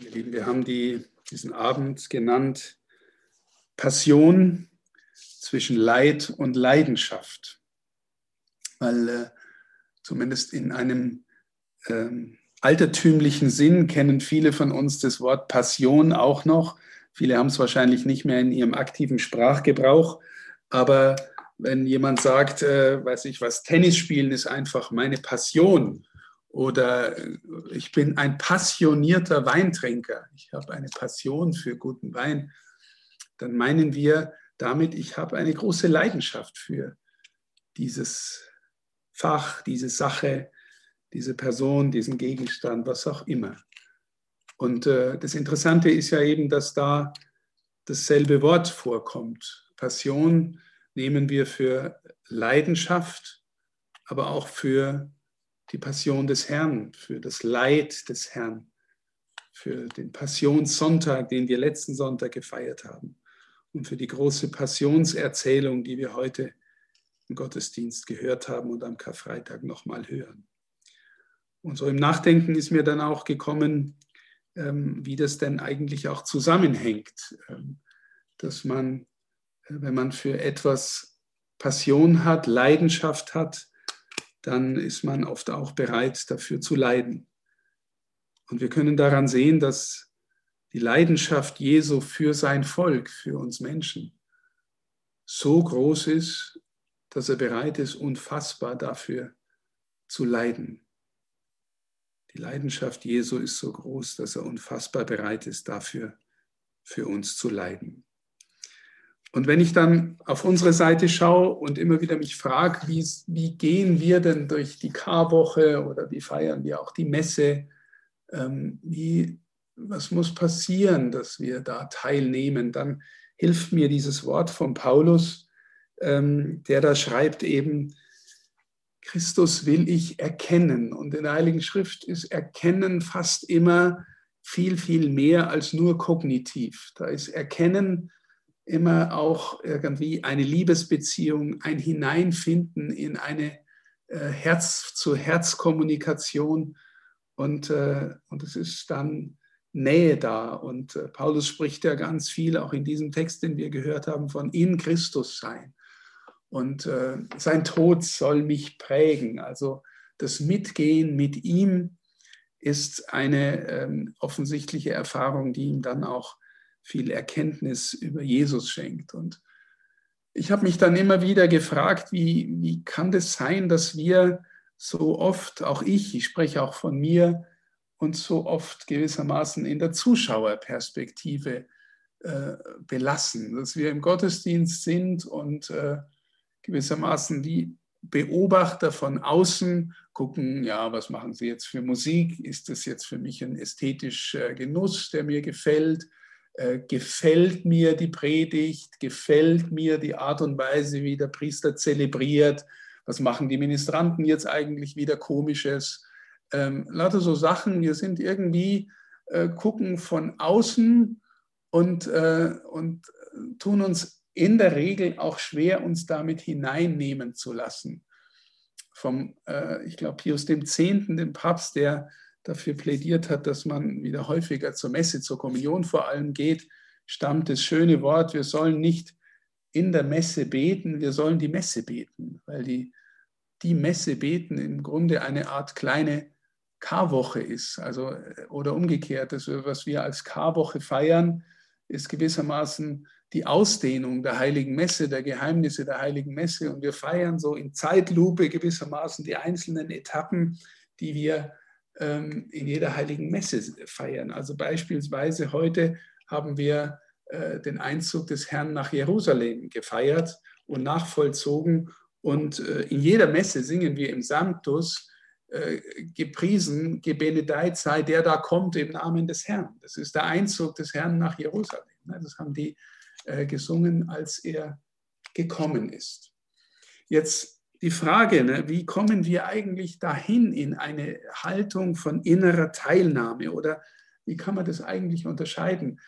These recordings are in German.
Wir haben die, diesen Abend genannt Passion zwischen Leid und Leidenschaft, weil äh, zumindest in einem ähm, altertümlichen Sinn kennen viele von uns das Wort Passion auch noch. Viele haben es wahrscheinlich nicht mehr in ihrem aktiven Sprachgebrauch, aber wenn jemand sagt, äh, weiß ich was, Tennis spielen ist einfach meine Passion oder äh, ich bin ein passionierter Weintrinker, ich habe eine Passion für guten Wein, dann meinen wir damit, ich habe eine große Leidenschaft für dieses Fach, diese Sache, diese Person, diesen Gegenstand, was auch immer. Und äh, das Interessante ist ja eben, dass da dasselbe Wort vorkommt. Passion nehmen wir für Leidenschaft, aber auch für die Passion des Herrn, für das Leid des Herrn, für den Passionssonntag, den wir letzten Sonntag gefeiert haben und für die große Passionserzählung, die wir heute im Gottesdienst gehört haben und am Karfreitag nochmal hören. Und so im Nachdenken ist mir dann auch gekommen, ähm, wie das denn eigentlich auch zusammenhängt, ähm, dass man, äh, wenn man für etwas Passion hat, Leidenschaft hat, dann ist man oft auch bereit, dafür zu leiden. Und wir können daran sehen, dass die Leidenschaft Jesu für sein Volk, für uns Menschen, so groß ist, dass er bereit ist, unfassbar dafür zu leiden. Die Leidenschaft Jesu ist so groß, dass er unfassbar bereit ist, dafür für uns zu leiden. Und wenn ich dann auf unsere Seite schaue und immer wieder mich frage, wie, gehen wir denn durch die Karwoche oder wie feiern wir auch die Messe, ähm, wie, was muss passieren, dass wir da teilnehmen, dann hilft mir dieses Wort von Paulus, ähm, der da schreibt eben, Christus will ich erkennen. Und in der Heiligen Schrift ist Erkennen fast immer viel, viel mehr als nur kognitiv. Da ist Erkennen immer auch irgendwie eine Liebesbeziehung, ein Hineinfinden in eine äh, Herz-zu-Herz-Kommunikation und, äh, und es ist dann Nähe da. Und äh, Paulus spricht ja ganz viel, auch in diesem Text, den wir gehört haben, von in Christus sein. Und äh, sein Tod soll mich prägen. Also das Mitgehen mit ihm ist eine ähm, offensichtliche Erfahrung, die ihm dann auch viel Erkenntnis über Jesus schenkt. Und ich habe mich dann immer wieder gefragt, wie, wie kann das sein, dass wir so oft, auch ich, ich spreche auch von mir, uns so oft gewissermaßen in der Zuschauerperspektive äh, belassen, dass wir im Gottesdienst sind und äh, gewissermaßen die Beobachter von außen gucken, ja, was machen sie jetzt für Musik? Ist das jetzt für mich ein ästhetischer Genuss, der mir gefällt? Äh, gefällt mir die Predigt, gefällt mir die Art und Weise, wie der Priester zelebriert, was machen die Ministranten jetzt eigentlich wieder komisches. Ähm, lauter so Sachen, wir sind irgendwie, äh, gucken von außen und, äh, und tun uns in der Regel auch schwer, uns damit hineinnehmen zu lassen. Vom, äh, ich glaube, Pius X., dem Papst, der dafür plädiert hat, dass man wieder häufiger zur Messe, zur Kommunion vor allem geht, stammt das schöne Wort, wir sollen nicht in der Messe beten, wir sollen die Messe beten, weil die, die Messe beten im Grunde eine Art kleine Karwoche ist. Also, oder umgekehrt, das, was wir als Karwoche feiern, ist gewissermaßen die Ausdehnung der heiligen Messe, der Geheimnisse der heiligen Messe. Und wir feiern so in Zeitlupe gewissermaßen die einzelnen Etappen, die wir ähm, in jeder heiligen Messe feiern. Also beispielsweise heute haben wir äh, den Einzug des Herrn nach Jerusalem gefeiert und nachvollzogen. Und äh, in jeder Messe singen wir im Sanctus, äh, gepriesen, gebenedeit sei der da kommt im Namen des Herrn. Das ist der Einzug des Herrn nach Jerusalem. Ne, das haben die gesungen, als er gekommen ist. Jetzt die Frage, ne, wie kommen wir eigentlich dahin in eine Haltung von innerer Teilnahme oder wie kann man das eigentlich unterscheiden?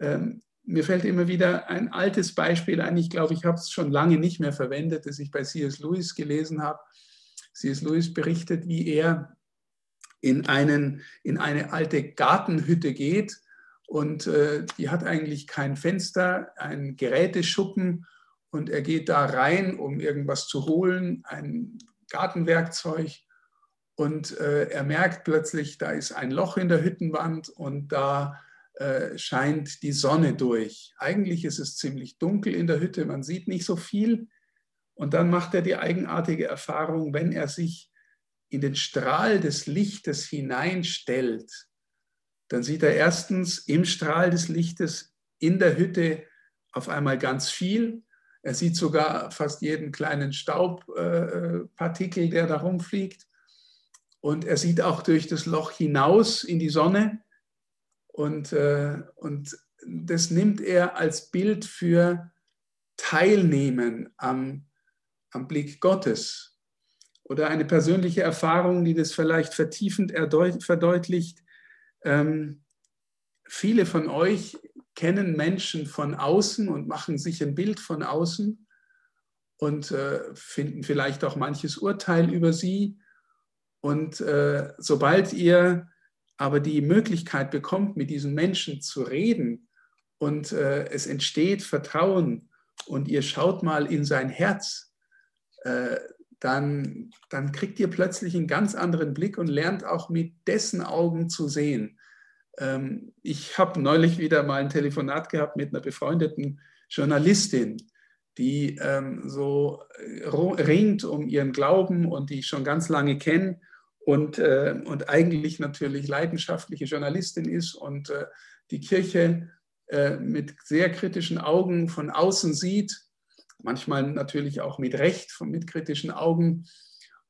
Ähm, mir fällt immer wieder ein altes Beispiel ein, ich glaube, ich habe es schon lange nicht mehr verwendet, das ich bei C.S. Lewis gelesen habe. C.S. Lewis berichtet, wie er in, einen, in eine alte Gartenhütte geht und äh, die hat eigentlich kein Fenster, ein Geräteschuppen und er geht da rein, um irgendwas zu holen, ein Gartenwerkzeug und äh, er merkt plötzlich, da ist ein Loch in der Hüttenwand und da äh, scheint die Sonne durch. Eigentlich ist es ziemlich dunkel in der Hütte, man sieht nicht so viel. Und dann macht er die eigenartige Erfahrung, wenn er sich in den Strahl des Lichtes hineinstellt, dann sieht er erstens im Strahl des Lichtes in der Hütte auf einmal ganz viel. Er sieht sogar fast jeden kleinen Staubpartikel, äh, der da rumfliegt. Und er sieht auch durch das Loch hinaus in die Sonne. Und, äh, und das nimmt er als Bild für Teilnehmen am, am Blick Gottes. Oder eine persönliche Erfahrung, die das vielleicht vertiefend verdeutlicht. Ähm, viele von euch kennen Menschen von außen und machen sich ein Bild von außen und äh, finden vielleicht auch manches Urteil über sie. Und äh, sobald ihr aber die Möglichkeit bekommt, mit diesen Menschen zu reden und äh, es entsteht Vertrauen und ihr schaut mal in sein Herz, äh, dann, dann kriegt ihr plötzlich einen ganz anderen Blick und lernt auch mit dessen Augen zu sehen. Ähm, ich habe neulich wieder mal ein Telefonat gehabt mit einer befreundeten Journalistin, die ähm, so äh, ringt um ihren Glauben und die ich schon ganz lange kenne und, äh, und eigentlich natürlich leidenschaftliche Journalistin ist und äh, die Kirche äh, mit sehr kritischen Augen von außen sieht, manchmal natürlich auch mit Recht, mit kritischen Augen.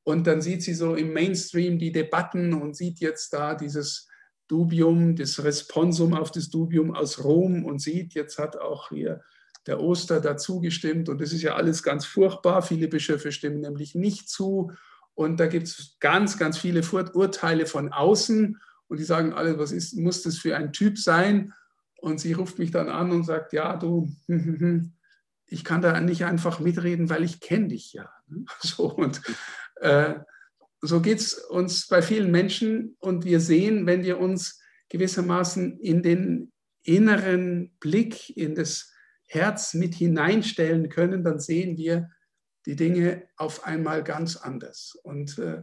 Und dann sieht sie so im Mainstream die Debatten und sieht jetzt da dieses Dubium, das Responsum auf das Dubium aus Rom und sieht, jetzt hat auch hier der Oster dazu gestimmt und das ist ja alles ganz furchtbar. Viele Bischöfe stimmen nämlich nicht zu und da gibt es ganz, ganz viele Urteile von außen und die sagen alle, was ist, muss das für ein Typ sein? Und sie ruft mich dann an und sagt, ja, du, ich kann da nicht einfach mitreden, weil ich kenne dich ja. So, und äh, so geht es uns bei vielen Menschen und wir sehen, wenn wir uns gewissermaßen in den inneren Blick, in das Herz mit hineinstellen können, dann sehen wir, die Dinge auf einmal ganz anders. Und, äh,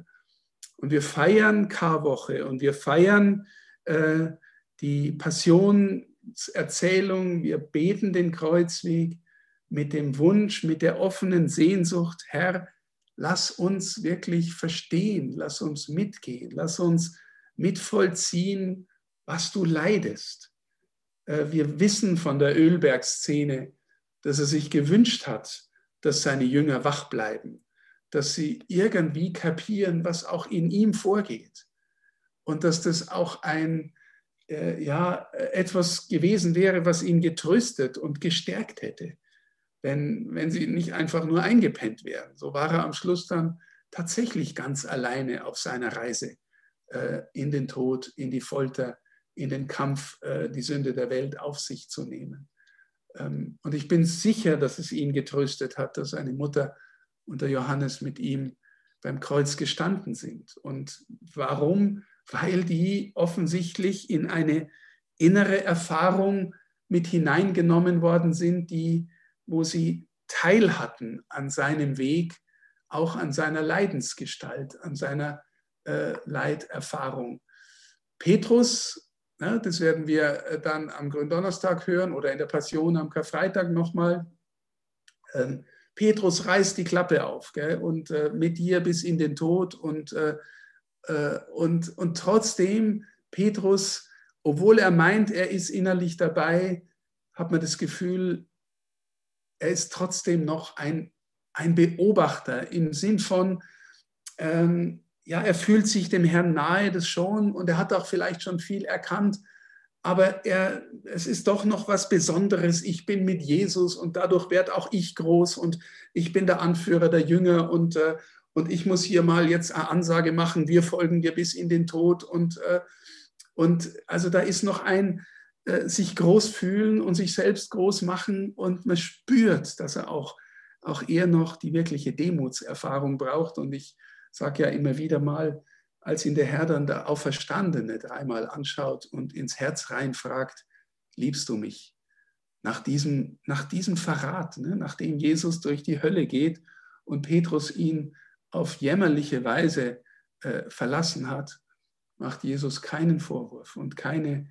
und wir feiern Karwoche und wir feiern äh, die Passionserzählung, wir beten den Kreuzweg mit dem Wunsch, mit der offenen Sehnsucht, Herr, lass uns wirklich verstehen, lass uns mitgehen, lass uns mitvollziehen, was du leidest. Äh, wir wissen von der Ölbergszene, dass er sich gewünscht hat, dass seine Jünger wach bleiben, dass sie irgendwie kapieren, was auch in ihm vorgeht und dass das auch ein äh, ja etwas gewesen wäre, was ihn getröstet und gestärkt hätte, wenn wenn sie nicht einfach nur eingepennt wären. So war er am Schluss dann tatsächlich ganz alleine auf seiner Reise äh, in den Tod, in die Folter, in den Kampf, äh, die Sünde der Welt auf sich zu nehmen. Ähm, und ich bin sicher, dass es ihn getröstet hat, dass seine Mutter und der Johannes mit ihm beim Kreuz gestanden sind. Und warum? Weil die offensichtlich in eine innere Erfahrung mit hineingenommen worden sind, die, wo sie Teil hatten an seinem Weg, auch an seiner Leidensgestalt, an seiner äh, Leiterfahrung. Petrus ja, das werden wir äh, dann am Gründonnerstag hören oder in der Passion am Karfreitag nochmal. Ähm, Petrus reißt die Klappe auf gell, und äh, mit dir bis in den Tod. Und, äh, äh, und, und trotzdem, Petrus, obwohl er meint, er ist innerlich dabei, hat man das Gefühl, er ist trotzdem noch ein, ein Beobachter im Sinn von, ähm, ja, er fühlt sich dem Herrn nahe, das schon, und er hat auch vielleicht schon viel erkannt, aber er, es ist doch noch was Besonderes. Ich bin mit Jesus und dadurch werde auch ich groß und ich bin der Anführer der Jünger und, äh, und ich muss hier mal jetzt eine Ansage machen, wir folgen dir bis in den Tod und, äh, und also da ist noch ein äh, sich groß fühlen und sich selbst groß machen und man spürt, dass er auch, auch eher noch die wirkliche Demutserfahrung braucht und ich sage ja immer wieder mal, als ihn der Herr dann der Auferstandene dreimal anschaut und ins Herz reinfragt, liebst du mich? Nach diesem, nach diesem Verrat, ne, nachdem Jesus durch die Hölle geht und Petrus ihn auf jämmerliche Weise äh, verlassen hat, macht Jesus keinen Vorwurf und keine,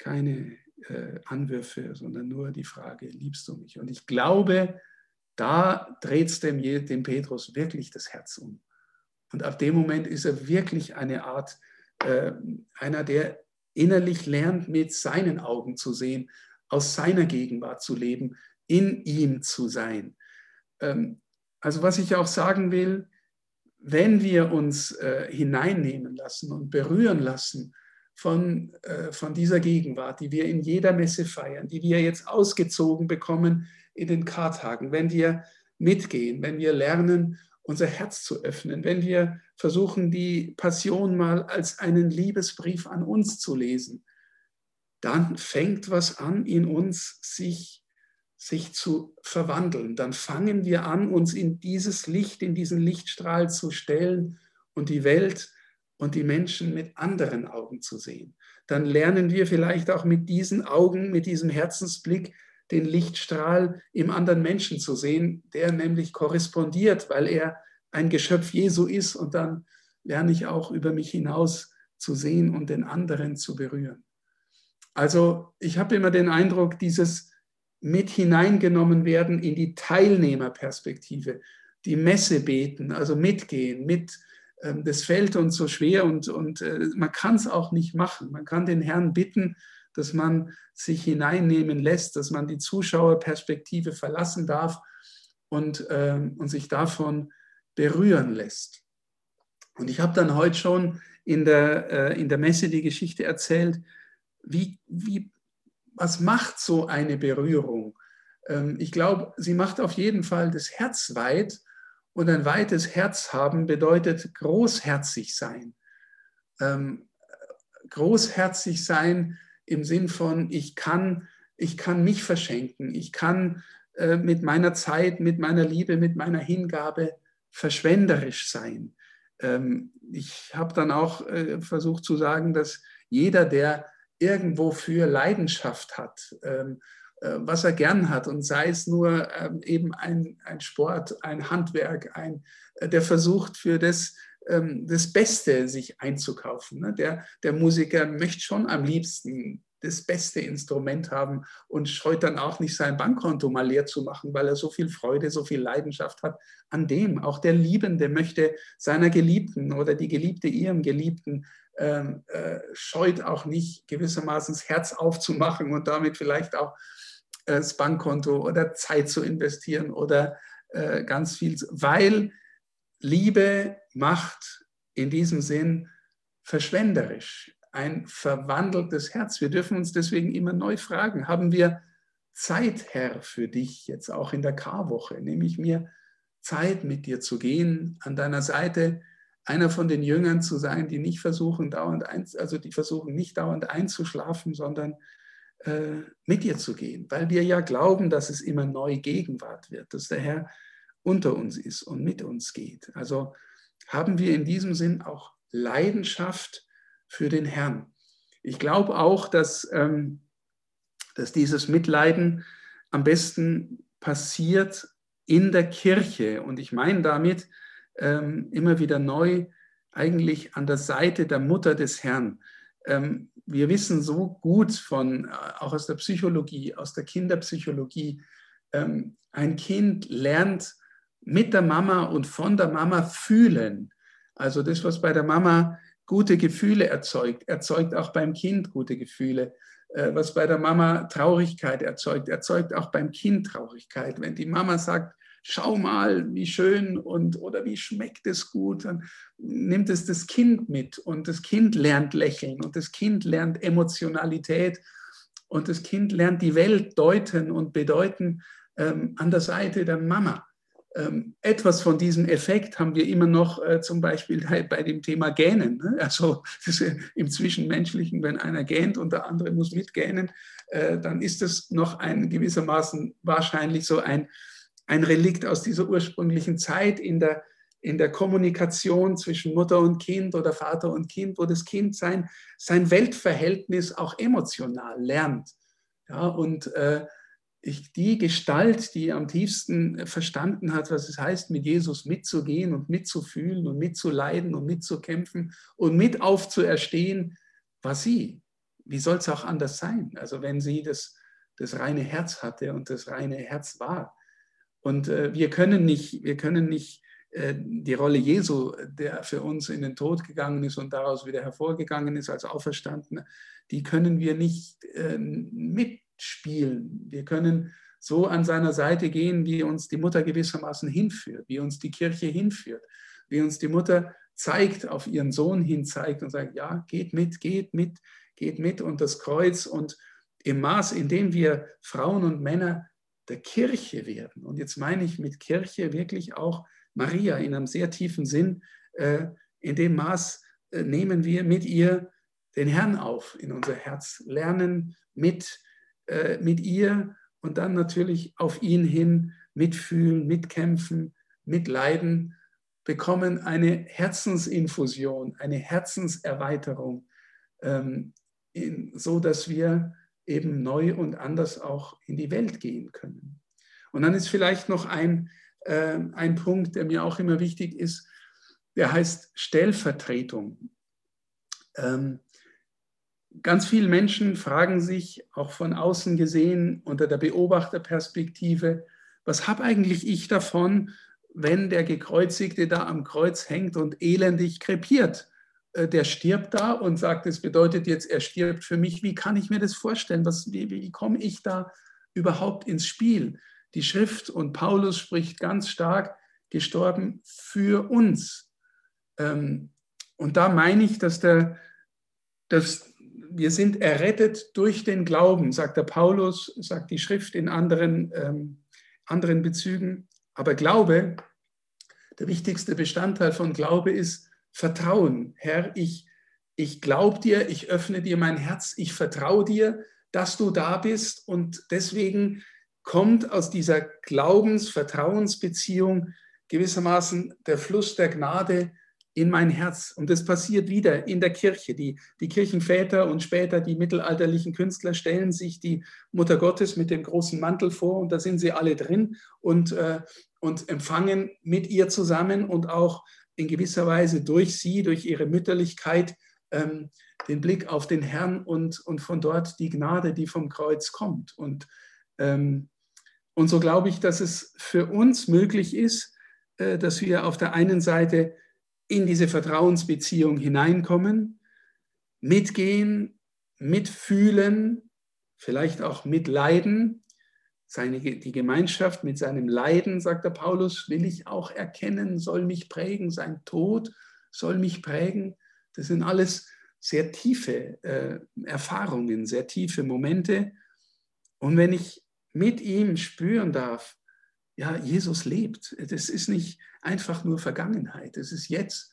keine äh, Anwürfe, sondern nur die Frage, liebst du mich? Und ich glaube, da dreht es dem, dem Petrus wirklich das Herz um. Und ab dem Moment ist er wirklich eine Art, äh, einer, der innerlich lernt, mit seinen Augen zu sehen, aus seiner Gegenwart zu leben, in ihm zu sein. Ähm, also was ich auch sagen will, wenn wir uns äh, hineinnehmen lassen und berühren lassen von, äh, von dieser Gegenwart, die wir in jeder Messe feiern, die wir jetzt ausgezogen bekommen in den Kartagen, wenn wir mitgehen, wenn wir lernen, unser Herz zu öffnen, wenn wir versuchen, die Passion mal als einen Liebesbrief an uns zu lesen, dann fängt was an in uns, sich, sich zu verwandeln. Dann fangen wir an, uns in dieses Licht, in diesen Lichtstrahl zu stellen und die Welt und die Menschen mit anderen Augen zu sehen. Dann lernen wir vielleicht auch mit diesen Augen, mit diesem Herzensblick den Lichtstrahl im anderen Menschen zu sehen, der nämlich korrespondiert, weil er ein Geschöpf Jesu ist und dann lerne ich auch über mich hinaus zu sehen und den anderen zu berühren. Also ich habe immer den Eindruck, dieses mit hineingenommen werden in die Teilnehmerperspektive, die Messe beten, also mitgehen, mit, das fällt uns so schwer und, und äh, man kann es auch nicht machen. Man kann den Herrn bitten, dass man sich hineinnehmen lässt, dass man die Zuschauerperspektive verlassen darf und, ähm, und sich davon berühren lässt. Und ich habe dann heute schon in der, äh, in der Messe die Geschichte erzählt, wie, wie, was macht so eine Berührung? Ähm, ich glaube, sie macht auf jeden Fall das Herz weit und ein weites Herz haben bedeutet großherzig sein. Ähm, großherzig sein im Sinn von, ich kann, ich kann mich verschenken, ich kann äh, mit meiner Zeit, mit meiner Liebe, mit meiner Hingabe verschwenderisch sein. Ähm, ich habe dann auch äh, versucht zu sagen, dass jeder, der irgendwo für Leidenschaft hat, ähm, äh, was er gern hat, und sei es nur ähm, eben ein, ein Sport, ein Handwerk, ein, äh, der versucht für das, ähm, das Beste sich einzukaufen. Ne? Der, der Musiker möchte schon am liebsten das beste Instrument haben und scheut dann auch nicht sein Bankkonto mal leer zu machen, weil er so viel Freude, so viel Leidenschaft hat an dem. Auch der Liebende möchte seiner Geliebten oder die Geliebte ihrem Geliebten ähm, äh, scheut auch nicht gewissermaßen das Herz aufzumachen und damit vielleicht auch äh, das Bankkonto oder Zeit zu investieren oder äh, ganz viel, weil Liebe macht in diesem Sinn verschwenderisch, ein verwandeltes Herz. Wir dürfen uns deswegen immer neu fragen, haben wir Zeit, Herr, für dich jetzt auch in der Karwoche? Nehme ich mir Zeit, mit dir zu gehen, an deiner Seite einer von den Jüngern zu sein, die nicht versuchen, dauernd ein, also die versuchen nicht dauernd einzuschlafen, sondern äh, mit dir zu gehen, weil wir ja glauben, dass es immer neu Gegenwart wird, dass der Herr unter uns ist und mit uns geht. Also haben wir in diesem Sinn auch Leidenschaft für den Herrn. Ich glaube auch, dass, ähm, dass dieses Mitleiden am besten passiert in der Kirche. Und ich meine damit ähm, immer wieder neu eigentlich an der Seite der Mutter des Herrn. Ähm, wir wissen so gut von, äh, auch aus der Psychologie, aus der Kinderpsychologie, ähm, ein Kind lernt mit der Mama und von der Mama fühlen. Also das, was bei der Mama gute Gefühle erzeugt, erzeugt auch beim Kind gute Gefühle. Äh, was bei der Mama Traurigkeit erzeugt, erzeugt auch beim Kind Traurigkeit. Wenn die Mama sagt, schau mal, wie schön und oder wie schmeckt es gut, dann nimmt es das Kind mit und das Kind lernt lächeln und das Kind lernt Emotionalität und das Kind lernt die Welt deuten und bedeuten ähm, an der Seite der Mama. Ähm, etwas von diesem Effekt haben wir immer noch äh, zum Beispiel bei dem Thema Gähnen. Ne? Also im Zwischenmenschlichen, wenn einer gähnt und der andere muss mitgähnen, äh, dann ist es noch ein gewissermaßen wahrscheinlich so ein ein Relikt aus dieser ursprünglichen Zeit in der, in der Kommunikation zwischen Mutter und Kind oder Vater und Kind, wo das Kind sein, sein Weltverhältnis auch emotional lernt. Ja, und äh, ich, die Gestalt, die am tiefsten verstanden hat, was es heißt, mit Jesus mitzugehen und mitzufühlen und mitzuleiden und mitzukämpfen und mit aufzuerstehen, war sie. Wie soll es auch anders sein? Also wenn sie das, das reine Herz hatte und das reine Herz war. Und äh, wir können nicht, wir können nicht äh, die Rolle Jesu, der für uns in den Tod gegangen ist und daraus wieder hervorgegangen ist als Auferstandener, die können wir nicht äh, mitspielen. Wir können so an seiner Seite gehen, wie uns die Mutter gewissermaßen hinführt, wie uns die Kirche hinführt, wie uns die Mutter zeigt, auf ihren Sohn hin zeigt und sagt, ja, geht mit, geht mit, geht mit und das Kreuz und im Maß, in dem wir Frauen und Männer der Kirche werden. Und jetzt meine ich mit Kirche wirklich auch Maria in einem sehr tiefen Sinn. Äh, in dem Maß äh, nehmen wir mit ihr den Herrn auf in unser Herz, lernen mit, äh, mit ihr und dann natürlich auf ihn hin mitfühlen, mitkämpfen, mitleiden, bekommen eine Herzensinfusion, eine Herzenserweiterung, ähm, so dass wir eben neu und anders auch in die Welt gehen können. Und dann ist vielleicht noch ein äh, ein Punkt, der mir auch immer wichtig ist, der heißt Stellvertretung. Ähm, ganz viele Menschen fragen sich, auch von außen gesehen, unter der Beobachterperspektive, was habe eigentlich ich davon, wenn der Gekreuzigte da am Kreuz hängt und elendig krepiert? Äh, der stirbt da und sagt, es bedeutet jetzt, er stirbt für mich. Wie kann ich mir das vorstellen? Was, wie, wie komme ich da überhaupt ins Spiel? die Schrift und Paulus spricht ganz stark, gestorben für uns. Ähm, und da meine ich, dass, der, dass wir sind errettet durch den Glauben, sagt der Paulus, sagt die Schrift in anderen, ähm, anderen Bezügen. Aber Glaube, der wichtigste Bestandteil von Glaube ist Vertrauen. Herr, ich, ich glaube dir, ich öffne dir mein Herz, ich vertraue dir, dass du da bist und deswegen kommt aus dieser Glaubens-Vertrauensbeziehung gewissermaßen der Fluss der Gnade in mein Herz. Und das passiert wieder in der Kirche. Die, die Kirchenväter und später die mittelalterlichen Künstler stellen sich die Mutter Gottes mit dem großen Mantel vor und da sind sie alle drin und, äh, und empfangen mit ihr zusammen und auch in gewisser Weise durch sie, durch ihre Mütterlichkeit, ähm, den Blick auf den Herrn und, und von dort die Gnade, die vom Kreuz kommt. Und ähm, und so glaube ich, dass es für uns möglich ist, äh, dass wir auf der einen Seite in diese Vertrauensbeziehung hineinkommen, mitgehen, mitfühlen, vielleicht auch mitleiden. Seine, die Gemeinschaft mit seinem Leiden, sagt der Paulus, will ich auch erkennen, soll mich prägen, sein Tod soll mich prägen. Das sind alles sehr tiefe äh, Erfahrungen, sehr tiefe Momente. Und wenn ich mit ihm spüren darf, ja, Jesus lebt. Das ist nicht einfach nur Vergangenheit, es ist jetzt.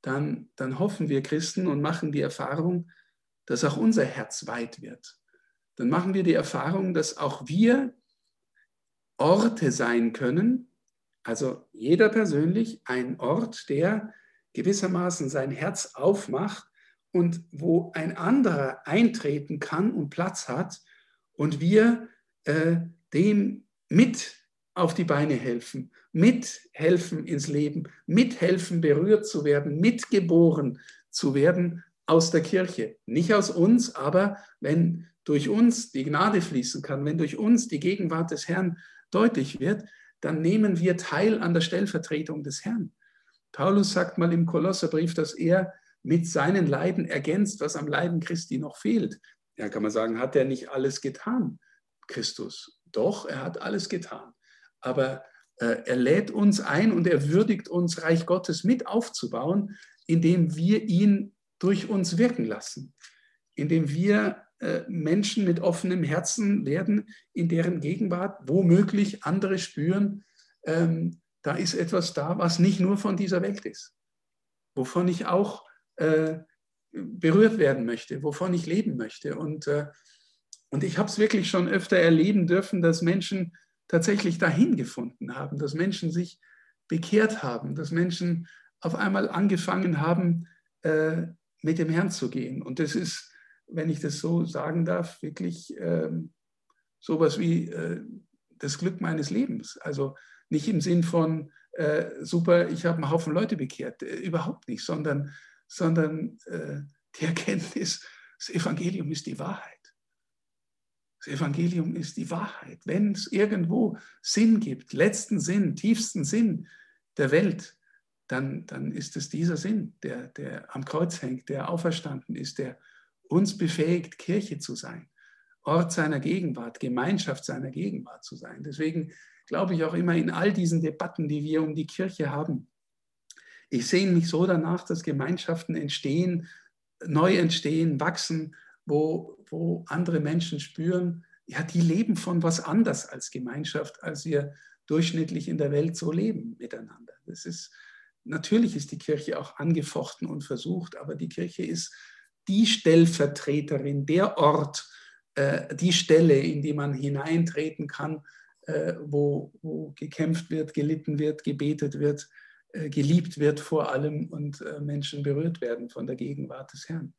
Dann, dann hoffen wir Christen und machen die Erfahrung, dass auch unser Herz weit wird. Dann machen wir die Erfahrung, dass auch wir Orte sein können, also jeder persönlich ein Ort, der gewissermaßen sein Herz aufmacht und wo ein anderer eintreten kann und Platz hat und wir äh, dem mit auf die Beine helfen, mithelfen ins Leben, mithelfen berührt zu werden, mitgeboren zu werden aus der Kirche. Nicht aus uns, aber wenn durch uns die Gnade fließen kann, wenn durch uns die Gegenwart des Herrn deutlich wird, dann nehmen wir teil an der Stellvertretung des Herrn. Paulus sagt mal im Kolosserbrief, dass er mit seinen Leiden ergänzt, was am Leiden Christi noch fehlt. Ja, kann man sagen, hat er nicht alles getan? Christus. Doch, er hat alles getan. Aber äh, er lädt uns ein und er würdigt uns, Reich Gottes mit aufzubauen, indem wir ihn durch uns wirken lassen, indem wir Menschen mit offenem Herzen werden, in deren Gegenwart womöglich andere spüren, ähm, da ist etwas da, was nicht nur von dieser Welt ist, wovon ich auch äh, berührt werden möchte, wovon ich leben möchte. Und äh, und ich habe es wirklich schon öfter erleben dürfen, dass Menschen tatsächlich dahin gefunden haben, dass Menschen sich bekehrt haben, dass Menschen auf einmal angefangen haben, äh, mit dem Herrn zu gehen. Und das ist, wenn ich das so sagen darf, wirklich ähm, sowas wie äh, das Glück meines Lebens. Also nicht im Sinn von, äh, super, ich habe einen Haufen Leute bekehrt, äh, überhaupt nicht, sondern, sondern äh, die Erkenntnis, das Evangelium ist die Wahrheit. Das Evangelium ist die Wahrheit. Wenn es irgendwo Sinn gibt, letzten Sinn, tiefsten Sinn der Welt, dann, dann ist es dieser Sinn, der, der am Kreuz hängt, der auferstanden ist, der uns befähigt, Kirche zu sein, Ort seiner Gegenwart, Gemeinschaft seiner Gegenwart zu sein. Deswegen glaube ich auch immer in all diesen Debatten, die wir um die Kirche haben, ich sehe mich so danach, dass Gemeinschaften entstehen, neu entstehen, wachsen, wo, wo andere Menschen spüren, ja, die leben von was anders als Gemeinschaft, als wir durchschnittlich in der Welt so leben miteinander. Das ist, Natürlich ist die Kirche auch angefochten und versucht, aber die Kirche ist die Stellvertreterin, der Ort, äh, die Stelle, in die man hineintreten kann, äh, wo, wo, gekämpft wird, gelitten wird, gebetet wird, äh, geliebt wird vor allem und Menschen berührt werden von der Gegenwart des Herrn.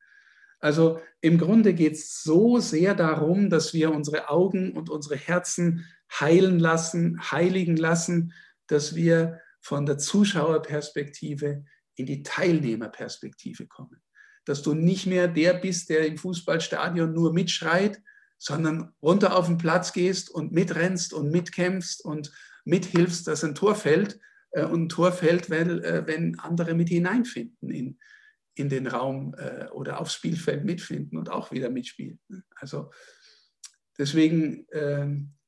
Also im Grunde geht es so sehr darum, dass wir unsere Augen und unsere Herzen heilen lassen, heiligen lassen, dass wir von der Zuschauerperspektive in die Teilnehmerperspektive kommen. Dass du nicht mehr der bist, der im Fußballstadion nur mitschreit, sondern runter auf den Platz gehst und mitrennst und mitkämpfst und mithilfst, dass ein Tor fällt. Äh, und ein Tor fällt, weil, äh, wenn andere mit hineinfinden in, in den Raum äh, oder aufs Spielfeld mitfinden und auch wieder mitspielen. Also deswegen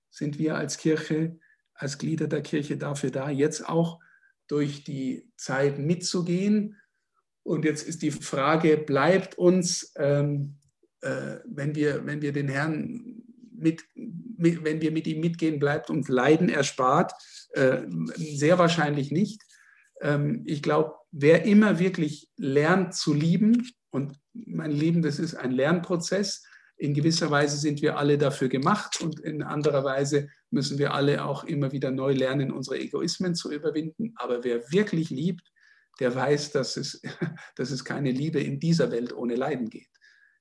sind wir als Kirche, als Glieder der Kirche dafür da, jetzt auch durch die Zeit mitzugehen. Und jetzt ist die Frage, bleibt uns, ähm, äh, wenn, wir, wenn wir den Herrn mit, mit, wenn wir mit ihm mitgehen, bleibt uns Leiden erspart? Äh, sehr wahrscheinlich nicht. Ähm, ich glaube, wer immer wirklich lernt zu lieben, und mein Lieben, das ist ein Lernprozess, in gewisser Weise sind wir alle dafür gemacht und in anderer Weise müssen wir alle auch immer wieder neu lernen, unsere Egoismen zu überwinden. Aber wer wirklich liebt, der weiß, dass es, dass es keine Liebe in dieser Welt ohne Leiden geht,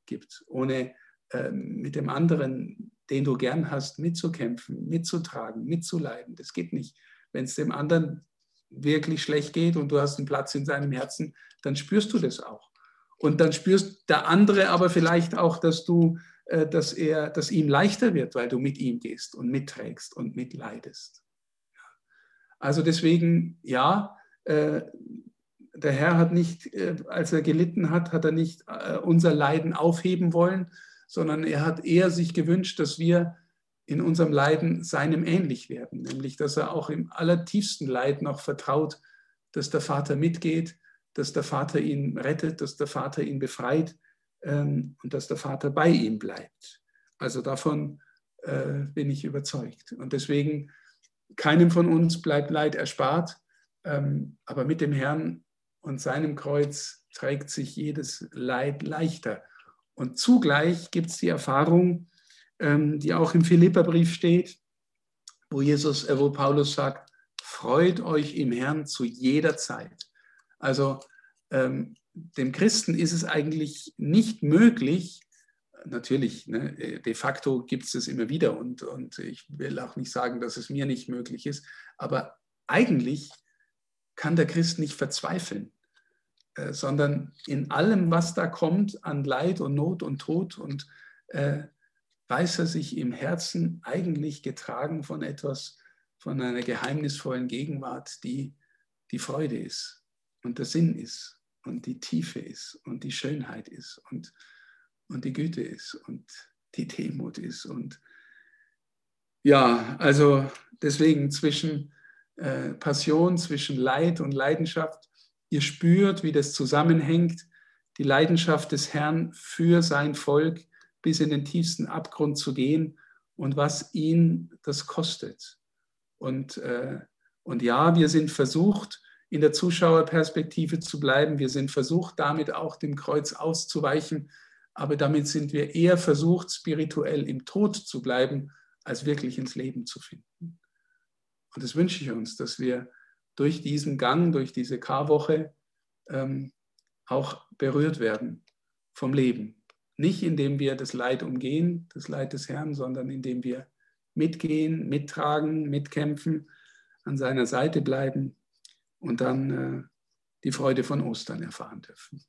gibt, ohne äh, mit dem anderen, den du gern hast, mitzukämpfen, mitzutragen, mitzuleiden. Das geht nicht. Wenn es dem anderen wirklich schlecht geht und du hast einen Platz in seinem Herzen, dann spürst du das auch. Und dann spürst der andere aber vielleicht auch, dass du, äh, dass er, dass ihm leichter wird, weil du mit ihm gehst und mitträgst und mitleidest. Also deswegen, ja, äh, der Herr hat nicht, äh, als er gelitten hat, hat er nicht unser Leiden aufheben wollen, sondern er hat eher sich gewünscht, dass wir in unserem Leiden seinem ähnlich werden, nämlich dass er auch im allertiefsten Leid noch vertraut, dass der Vater mitgeht, dass der Vater ihn rettet, dass der Vater ihn befreit ähm, und dass der Vater bei ihm bleibt. Also davon äh, bin ich überzeugt. Und deswegen, keinem von uns bleibt Leid erspart, ähm, aber mit dem Herrn und seinem Kreuz trägt sich jedes Leid leichter. Und zugleich gibt es die Erfahrung, ähm, die auch im Philipperbrief steht, wo Jesus, äh, wo Paulus sagt, freut euch im Herrn zu jeder Zeit. Also ähm, dem Christen ist es eigentlich nicht möglich, natürlich, ne, de facto gibt es es immer wieder und, und ich will auch nicht sagen, dass es mir nicht möglich ist, aber eigentlich kann der Christ nicht verzweifeln, äh, sondern in allem, was da kommt an Leid und Not und Tod und äh, weiß er sich im Herzen eigentlich getragen von etwas, von einer geheimnisvollen Gegenwart, die die Freude ist und der Sinn ist und die Tiefe ist und die Schönheit ist und, und die Güte ist und die Demut ist. Und ja, also deswegen zwischen äh, Passion, zwischen Leid und Leidenschaft, ihr spürt, wie das zusammenhängt, die Leidenschaft des Herrn für sein Volk bis in den tiefsten Abgrund zu gehen und was ihn das kostet. Und, äh, und ja, wir sind versucht, in der Zuschauerperspektive zu bleiben. Wir sind versucht, damit auch dem Kreuz auszuweichen, aber damit sind wir eher versucht, spirituell im Tod zu bleiben, als wirklich ins Leben zu finden. Und das wünsche ich uns, dass wir durch diesen Gang, durch diese Karwoche ähm, auch berührt werden vom Leben. Nicht indem wir das Leid umgehen, das Leid des Herrn, sondern indem wir mitgehen, mittragen, mitkämpfen, an seiner Seite bleiben und dann äh, die Freude von Ostern erfahren dürfen.